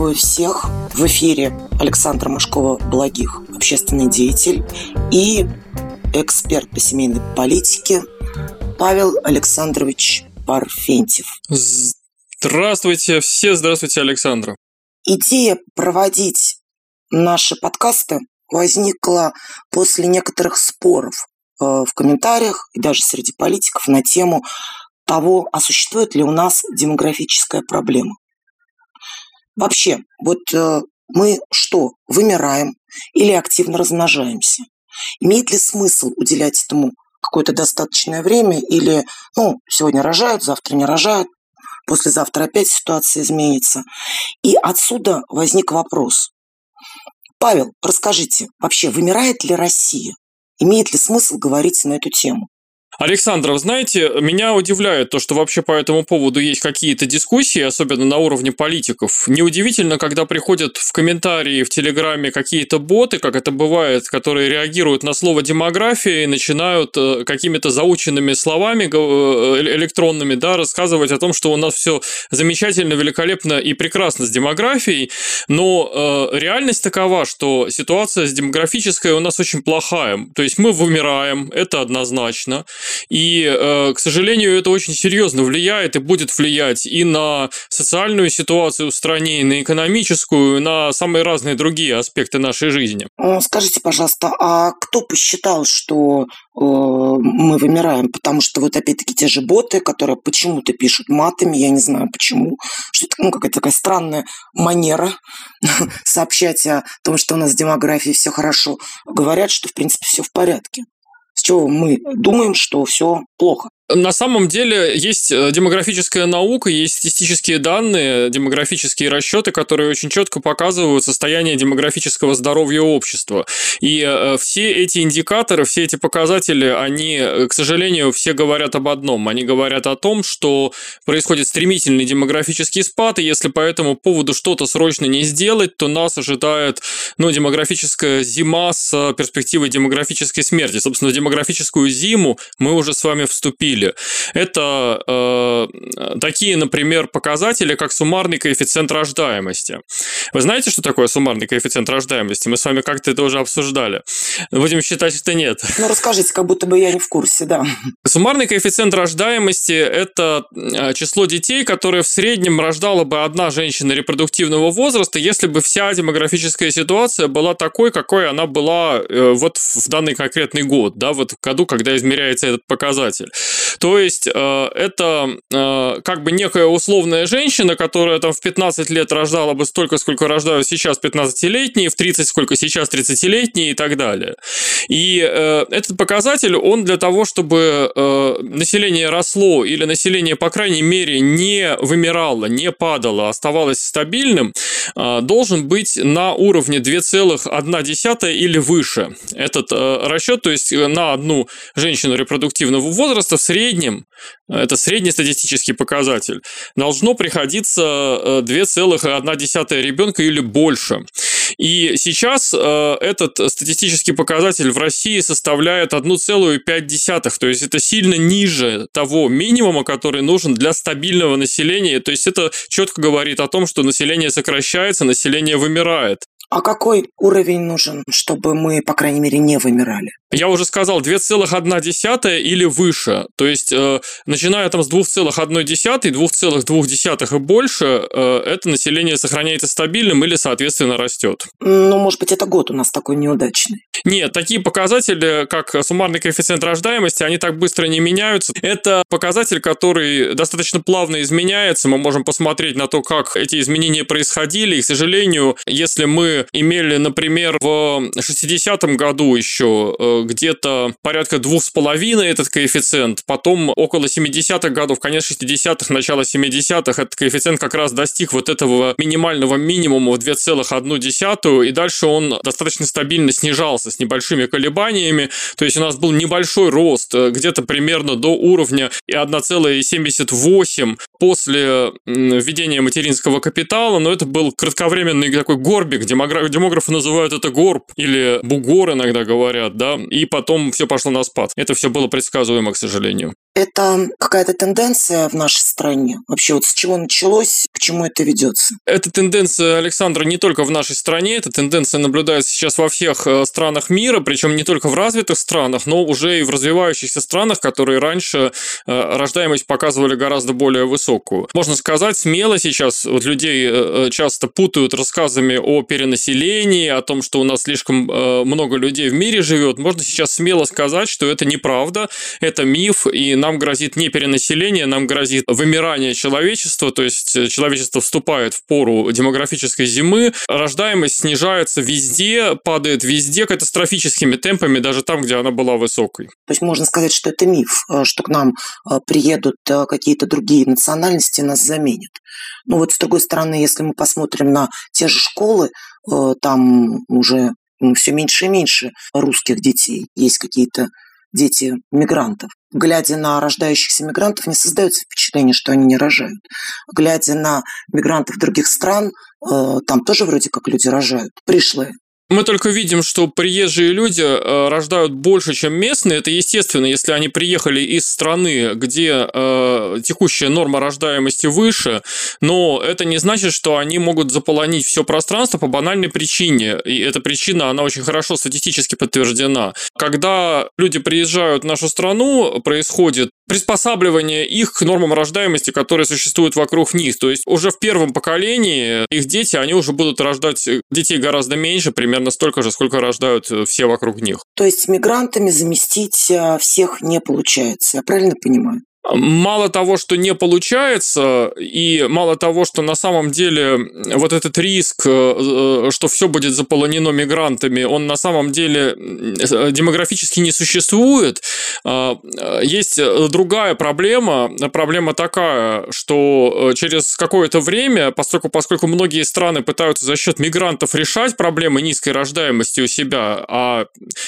Приветствую всех. В эфире Александр Машкова-Благих, общественный деятель и эксперт по семейной политике Павел Александрович Парфентьев. Здравствуйте все, здравствуйте, Александра. Идея проводить наши подкасты возникла после некоторых споров э, в комментариях и даже среди политиков на тему того, а существует ли у нас демографическая проблема. Вообще, вот э, мы что, вымираем или активно размножаемся? Имеет ли смысл уделять этому какое-то достаточное время или, ну, сегодня рожают, завтра не рожают, послезавтра опять ситуация изменится. И отсюда возник вопрос. Павел, расскажите, вообще вымирает ли Россия? Имеет ли смысл говорить на эту тему? Александр, знаете, меня удивляет то, что вообще по этому поводу есть какие-то дискуссии, особенно на уровне политиков. Неудивительно, когда приходят в комментарии в Телеграме какие-то боты, как это бывает, которые реагируют на слово демография и начинают э, какими-то заученными словами э, электронными, да, рассказывать о том, что у нас все замечательно, великолепно и прекрасно с демографией, но э, реальность такова, что ситуация с демографической у нас очень плохая. То есть мы вымираем, это однозначно. И, э, к сожалению, это очень серьезно влияет и будет влиять и на социальную ситуацию в стране, и на экономическую, и на самые разные другие аспекты нашей жизни. Э, скажите, пожалуйста, а кто посчитал, что э, мы вымираем? Потому что вот опять-таки те же боты, которые почему-то пишут матами, я не знаю почему, что это ну, какая-то такая странная манера сообщать о том, что у нас в демографии все хорошо, говорят, что в принципе все в порядке мы думаем, что все плохо. На самом деле есть э, демографическая наука, есть статистические данные, демографические расчеты, которые очень четко показывают состояние демографического здоровья общества. И э, все эти индикаторы, все эти показатели, они, э, к сожалению, все говорят об одном. Они говорят о том, что происходит стремительный демографический спад, и если по этому поводу что-то срочно не сделать, то нас ожидает ну, демографическая зима с перспективой демографической смерти. Собственно, в демографическую зиму мы уже с вами вступили обсудили. Это э, такие, например, показатели, как суммарный коэффициент рождаемости. Вы знаете, что такое суммарный коэффициент рождаемости? Мы с вами как-то это уже обсуждали. Будем считать, что нет. Ну, расскажите, как будто бы я не в курсе, да. Суммарный коэффициент рождаемости – это э, число детей, которые в среднем рождала бы одна женщина репродуктивного возраста, если бы вся демографическая ситуация была такой, какой она была э, вот в данный конкретный год, да, вот в году, когда измеряется этот показатель. То есть э, это э, как бы некая условная женщина, которая там в 15 лет рождала бы столько, сколько рождают сейчас 15-летние, в 30 сколько сейчас 30-летние и так далее. И э, этот показатель, он для того, чтобы население росло или население, по крайней мере, не вымирало, не падало, оставалось стабильным, должен быть на уровне 2,1 или выше. Этот расчет, то есть на одну женщину репродуктивного возраста в среднем среднем, это среднестатистический показатель, должно приходиться 2,1 э, ребенка или больше. И сейчас э, этот статистический показатель в России составляет 1,5, то есть это сильно ниже того минимума, который нужен для стабильного населения. То есть это четко говорит о том, что население сокращается, население вымирает. А какой уровень нужен, чтобы мы, по крайней мере, не вымирали? Я уже сказал, 2,1 или выше. То есть, э, начиная там с 2,1, 2,2 и больше, э, это население сохраняется стабильным или, соответственно, растет. Ну, может быть, это год у нас такой неудачный. Нет, такие показатели, как суммарный коэффициент рождаемости, они так быстро не меняются. Это показатель, который достаточно плавно изменяется. Мы можем посмотреть на то, как эти изменения происходили. И, к сожалению, если мы имели, например, в 60-м году еще э, где-то порядка двух с половиной этот коэффициент, потом около 70-х годов, конец 60-х, начало 70-х, этот коэффициент как раз достиг вот этого минимального минимума в 2,1, и дальше он достаточно стабильно снижался с небольшими колебаниями, то есть у нас был небольшой рост, э, где-то примерно до уровня 1,78 после введения материнского капитала, но это был кратковременный такой горбик, демографы называют это горб или бугор иногда говорят, да, и потом все пошло на спад. Это все было предсказуемо, к сожалению. Это какая-то тенденция в нашей стране? Вообще вот с чего началось, к чему это ведется? Эта тенденция, Александра, не только в нашей стране, эта тенденция наблюдается сейчас во всех э, странах мира, причем не только в развитых странах, но уже и в развивающихся странах, которые раньше э, рождаемость показывали гораздо более высокую. Можно сказать смело сейчас, вот людей э, часто путают рассказами о перенаселении, о том, что у нас слишком много людей в мире живет. Можно сейчас смело сказать, что это неправда, это миф, и нам грозит не перенаселение, нам грозит вымирание человечества, то есть э, человечество вступает в пору демографической зимы, рождаемость снижается везде, падает везде катастрофическими темпами, даже там, где она была высокой. То есть можно сказать, что это миф, э, что к нам э, приедут какие-то другие национальности, нас заменят. Ну вот с другой стороны, если мы посмотрим на те же школы, там уже все меньше и меньше русских детей. Есть какие-то дети мигрантов. Глядя на рождающихся мигрантов, не создается впечатление, что они не рожают. Глядя на мигрантов других стран, э, там тоже вроде как люди рожают, пришлые. Мы только видим, что приезжие люди э, рождают больше, чем местные. Это естественно, если они приехали из страны, где э, текущая норма рождаемости выше, но это не значит, что они могут заполонить все пространство по банальной причине. И эта причина, она очень хорошо статистически подтверждена. Когда люди приезжают в нашу страну, происходит приспосабливание их к нормам рождаемости, которые существуют вокруг них. То есть уже в первом поколении их дети, они уже будут рождать детей гораздо меньше, примерно столько же, сколько рождают э, все вокруг них. То есть мигрантами заместить э, всех не получается, я правильно понимаю? Мало того, что не получается, и мало того, что на самом деле вот этот риск, э, э, что все будет заполонено мигрантами, он на самом деле э, демографически не существует. А, есть другая проблема. Проблема такая, что через какое-то время, поскольку, поскольку многие страны пытаются за счет мигрантов решать проблемы низкой рождаемости у себя, а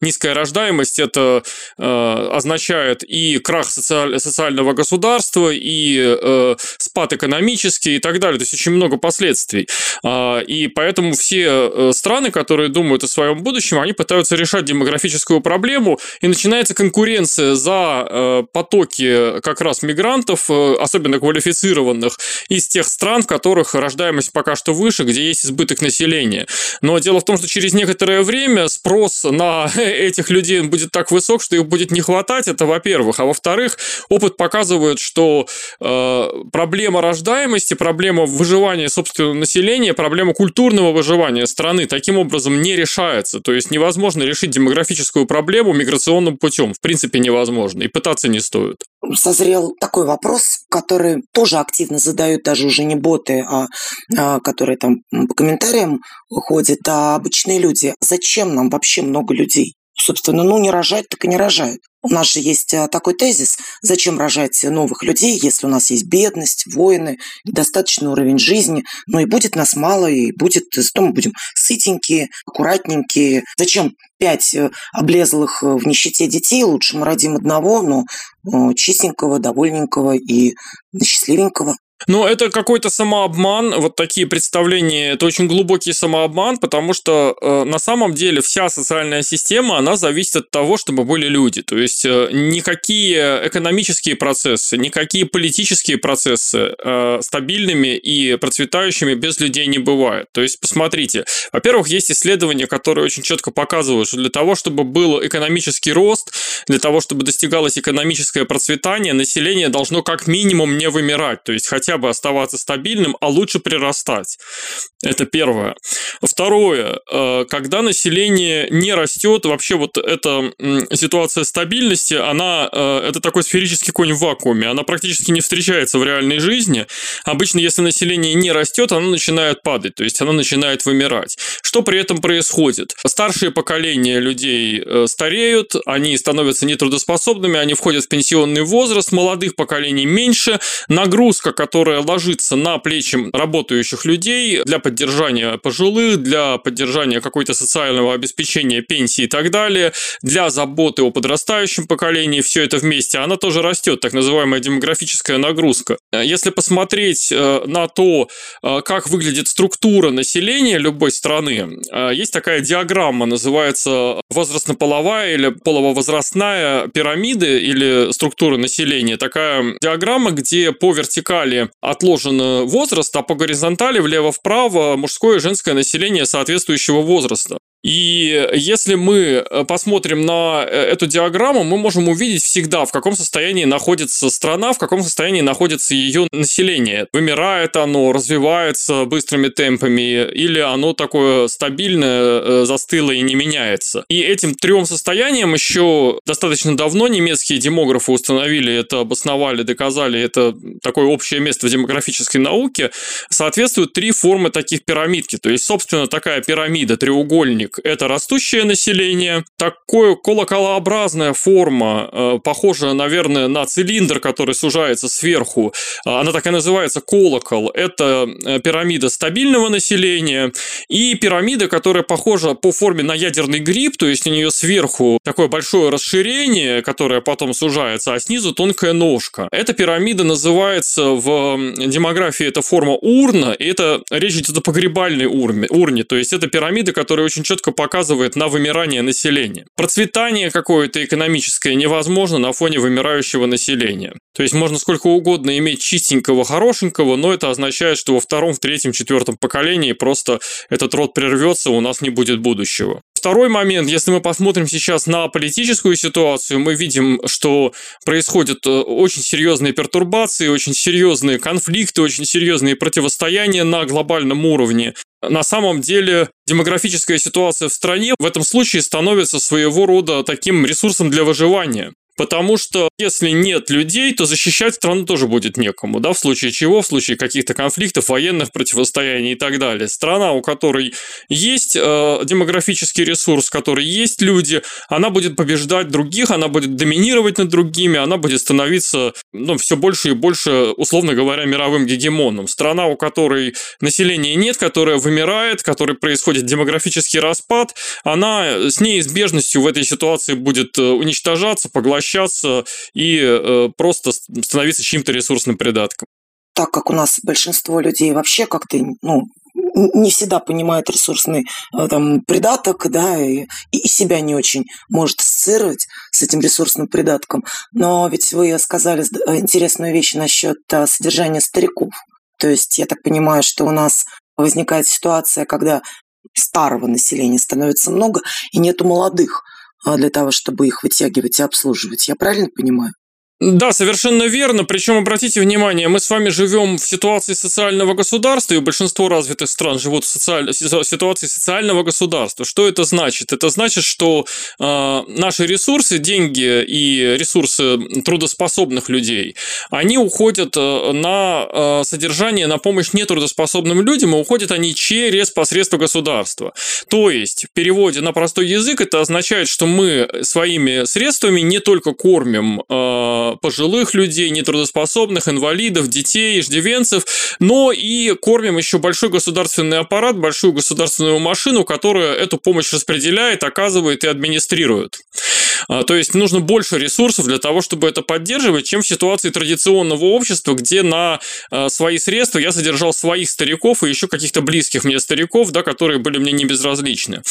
низкая рождаемость это означает и крах социального социального государства, и э, спад экономический и так далее. То есть очень много последствий. Э, и поэтому все э, страны, которые думают о своем будущем, они пытаются решать демографическую проблему, и начинается конкуренция за э, потоки как раз мигрантов, э, особенно квалифицированных, из тех стран, в которых рождаемость пока что выше, где есть избыток населения. Но дело в том, что через некоторое время спрос на этих людей будет так высок, что их будет не хватать, это во-первых. А во-вторых, опыт показывают, что э, проблема рождаемости, проблема выживания собственного населения, проблема культурного выживания страны таким образом не решается. То есть невозможно решить демографическую проблему миграционным путем. В принципе, невозможно. И пытаться не стоит. Созрел такой вопрос, который тоже активно задают даже уже не боты, а, а которые там по комментариям ходят, а обычные люди. Зачем нам вообще много людей? Собственно, ну не рожать, так и не рожают. У нас же есть э, такой тезис, зачем рожать новых людей, если у нас есть бедность, войны, недостаточный уровень жизни, но и будет нас мало, и будет, зато мы будем сытенькие, аккуратненькие. Зачем пять э, облезлых э, в нищете детей, лучше мы родим одного, но чистенького, довольненького и счастливенького. Но это какой-то самообман, вот такие представления, это очень глубокий самообман, потому что э, на самом деле вся социальная система, она зависит от того, чтобы были люди. То есть э, никакие экономические процессы, никакие политические процессы э, стабильными и процветающими без людей не бывают. То есть посмотрите, во-первых, есть исследования, которые очень четко показывают, что для того, чтобы был экономический рост, для того, чтобы достигалось экономическое процветание, население должно как минимум не вымирать. То есть хотя хотя бы оставаться стабильным, а лучше прирастать. Это первое. Второе, э, когда население не растет, вообще вот эта ситуация стабильности, она, э, это такой сферический конь в вакууме, она практически не встречается в реальной жизни. Обычно, если население не растет, оно начинает падать, то есть оно начинает вымирать. Что при этом происходит? Старшие поколения людей э, стареют, они становятся нетрудоспособными, они входят в пенсионный возраст, молодых поколений меньше, нагрузка, которая ложится на плечи работающих людей для поддержания пожилых, для поддержания какой-то социального обеспечения, пенсии и так далее, для заботы о подрастающем поколении, все это вместе, она тоже растет, так называемая демографическая нагрузка. Если посмотреть э, на то, э, как выглядит структура населения любой страны, э, есть такая диаграмма, называется возрастно-половая или полово-возрастная пирамида или структура населения. Такая диаграмма, где по вертикали отложен возраст, а по горизонтали влево-вправо мужское и женское население соответствующего возраста. И если мы э, посмотрим на э, эту диаграмму, мы можем увидеть всегда, в каком состоянии находится страна, в каком состоянии находится ее население. Вымирает оно, развивается быстрыми темпами, или оно такое стабильное, э, застыло и не меняется. И этим трем состояниям еще достаточно давно немецкие демографы установили это, обосновали, доказали, это такое общее место в демографической науке, соответствуют три формы таких пирамидки. То есть, собственно, такая пирамида, треугольник, это растущее население. Такое колоколообразная форма, э, похожая, наверное, на цилиндр, который сужается сверху. Она так и называется колокол. Это э, пирамида стабильного населения. И пирамида, которая похожа по форме на ядерный гриб, то есть у нее сверху такое большое расширение, которое потом сужается, а снизу тонкая ножка. Эта пирамида называется в демографии эта форма урна, и это речь идет о погребальной урне, урне то есть это пирамида, которая очень четко четко показывает на вымирание населения. Процветание какое-то экономическое невозможно на фоне вымирающего населения. То есть можно сколько угодно иметь чистенького, хорошенького, но это означает, что во втором, в третьем, четвертом поколении просто этот род прервется, у нас не будет будущего. Второй момент, если мы посмотрим сейчас на политическую ситуацию, мы видим, что происходят э, очень серьезные пертурбации, очень серьезные конфликты, очень серьезные противостояния на глобальном уровне. На самом деле демографическая ситуация в стране в этом случае становится своего рода таким ресурсом для выживания. Потому что если нет людей, то защищать страну тоже будет некому, да, в случае чего, в случае каких-то конфликтов, военных противостояний и так далее. Страна, у которой есть э, демографический ресурс, в которой есть люди, она будет побеждать других, она будет доминировать над другими, она будет становиться, ну, все больше и больше, условно говоря, мировым гегемоном. Страна, у которой населения нет, которая вымирает, в которой происходит демографический распад, она с неизбежностью в этой ситуации будет э, уничтожаться, поглощаться поглощаться и э, просто становиться чьим-то ресурсным придатком. Так как у нас большинство людей вообще как-то ну, не всегда понимает ресурсный э, там, придаток, да, и, и себя не очень может ассоциировать с этим ресурсным придатком. Но ведь вы сказали э, интересную вещь насчет содержания стариков. То есть я так понимаю, что у нас возникает ситуация, когда старого населения становится много, и нету молодых. А, для того, чтобы их вытягивать и обслуживать. Я правильно понимаю? Да, совершенно верно. Причем, обратите внимание, мы с вами живем в ситуации социального государства, и большинство развитых стран живут в социаль... ситуации социального государства. Что это значит? Это значит, что э, наши ресурсы, деньги и ресурсы трудоспособных людей, они уходят э, на э, содержание, на помощь нетрудоспособным людям, и уходят они через посредство государства. То есть, в переводе на простой язык, это означает, что мы своими средствами не только кормим э, пожилых людей, нетрудоспособных, инвалидов, детей, иждивенцев, но и кормим еще большой государственный аппарат, большую государственную машину, которая эту помощь распределяет, оказывает и администрирует. А, то есть нужно больше ресурсов для того, чтобы это поддерживать, чем в ситуации традиционного общества, где на а, свои средства я содержал своих стариков и еще каких-то близких мне стариков, да, которые были мне не безразличны.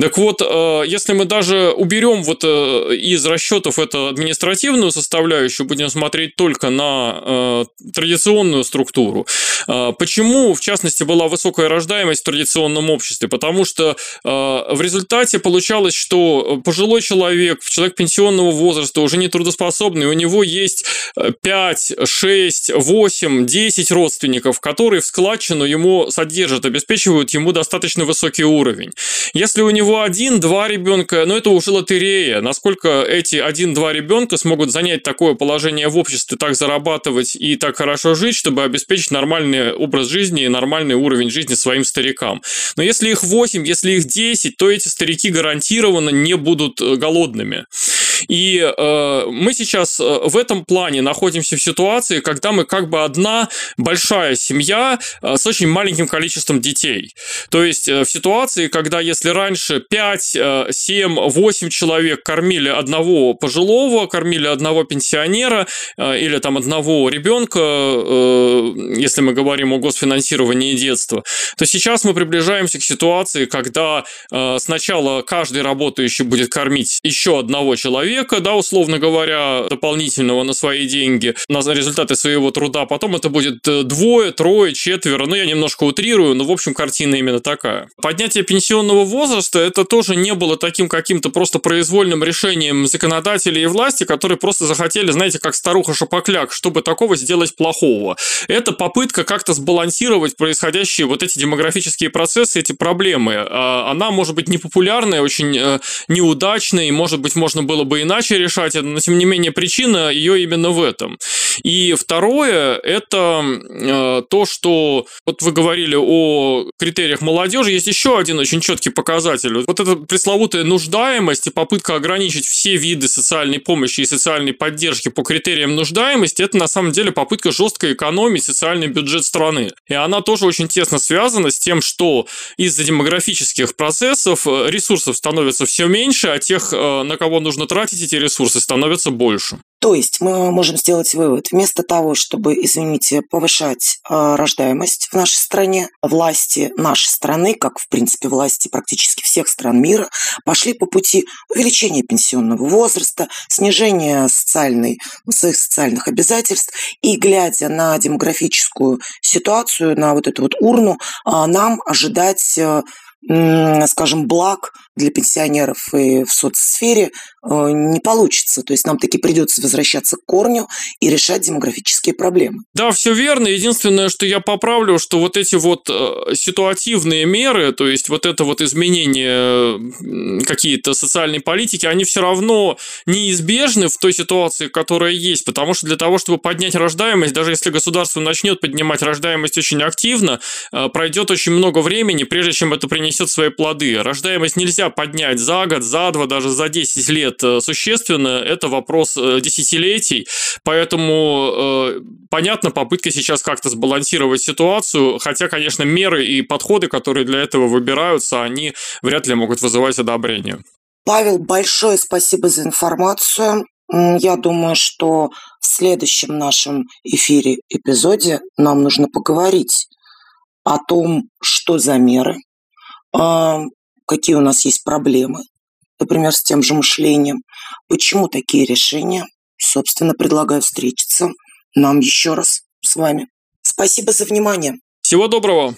Так вот, а, если мы даже уберем вот э, из расчетов эту административную составляющую, будем смотреть только на традиционную структуру, почему, в частности, была высокая рождаемость в традиционном обществе? Потому что в результате получалось, что пожилой человек, человек пенсионного возраста, уже не трудоспособный, у него есть 5, 6, 8, 10 родственников, которые в складчину ему содержат, обеспечивают ему достаточно высокий уровень. Если у него один-два ребенка, ну это уже лотерея. Насколько эти один-два ребенка смогут занять такое положение в обществе, так зарабатывать и так хорошо жить, чтобы обеспечить нормальный образ жизни и нормальный уровень жизни своим старикам. Но если их 8, если их 10, то эти старики гарантированно не будут э, голодными. И э, мы сейчас э, в этом плане находимся в ситуации, когда мы как бы одна большая семья э, с очень маленьким количеством детей. То есть э, в ситуации, когда если раньше 5, 7, 8 человек кормили одного пожилого, кормили одного пенсионера или там одного ребенка, если мы говорим о госфинансировании детства, то сейчас мы приближаемся к ситуации, когда сначала каждый работающий будет кормить еще одного человека, да, условно говоря, дополнительного на свои деньги, на результаты своего труда, потом это будет двое, трое, четверо, ну я немножко утрирую, но в общем картина именно такая. Поднятие пенсионного возраста это тоже не было таким каким-то просто произвольным решением законодателей и власти, которые просто захотели, знаете, как старуха Шапокляк, чтобы такого сделать плохого. Это попытка как-то сбалансировать происходящие вот эти демографические процессы, эти проблемы. А, она может быть непопулярная, очень э, неудачная, и, может быть, можно было бы иначе решать это, но, тем не менее, причина ее именно в этом. И второе, это э, то, что вот вы говорили о критериях молодежи, есть еще один очень четкий показатель. Вот эта пресловутая нуждаемость и попытка ограничить все виды социальной помощи и социальной поддержки по критериям нуждаемости, это на самом деле попытка жестко экономить социальный бюджет страны. И она тоже очень тесно связана с тем, что из-за демографических процессов э, ресурсов становится все меньше, а тех, э, на кого нужно тратить эти ресурсы, становится больше. То есть мы можем сделать вывод, вместо того, чтобы, извините, повышать э, рождаемость в нашей стране, власти нашей страны, как в принципе власти практически всех стран мира, пошли по пути увеличения пенсионного возраста, снижения социальной, своих социальных обязательств и глядя на демографическую ситуацию, на вот эту вот урну, э, нам ожидать э, скажем, благ для пенсионеров и в соцсфере э, не получится. То есть нам таки придется возвращаться к корню и решать демографические проблемы. Да, все верно. Единственное, что я поправлю, что вот эти вот э, ситуативные меры, то есть вот это вот изменение какие-то социальной политики, они все равно неизбежны в той ситуации, которая есть. Потому что для того, чтобы поднять рождаемость, даже если государство начнет поднимать рождаемость очень активно, э, пройдет очень много времени, прежде чем это принесет несет свои плоды. Рождаемость нельзя поднять за год, за два, даже за 10 лет э, существенно. Это вопрос э, десятилетий. Поэтому, э, понятно, попытка сейчас как-то сбалансировать ситуацию, хотя, конечно, меры и подходы, которые для этого выбираются, они вряд ли могут вызывать одобрение. Павел, большое спасибо за информацию. Я думаю, что в следующем нашем эфире, эпизоде нам нужно поговорить о том, что за меры, а, какие у нас есть проблемы, например, с тем же мышлением, почему такие решения. Собственно, предлагаю встретиться нам еще раз с вами. Спасибо за внимание. Всего доброго.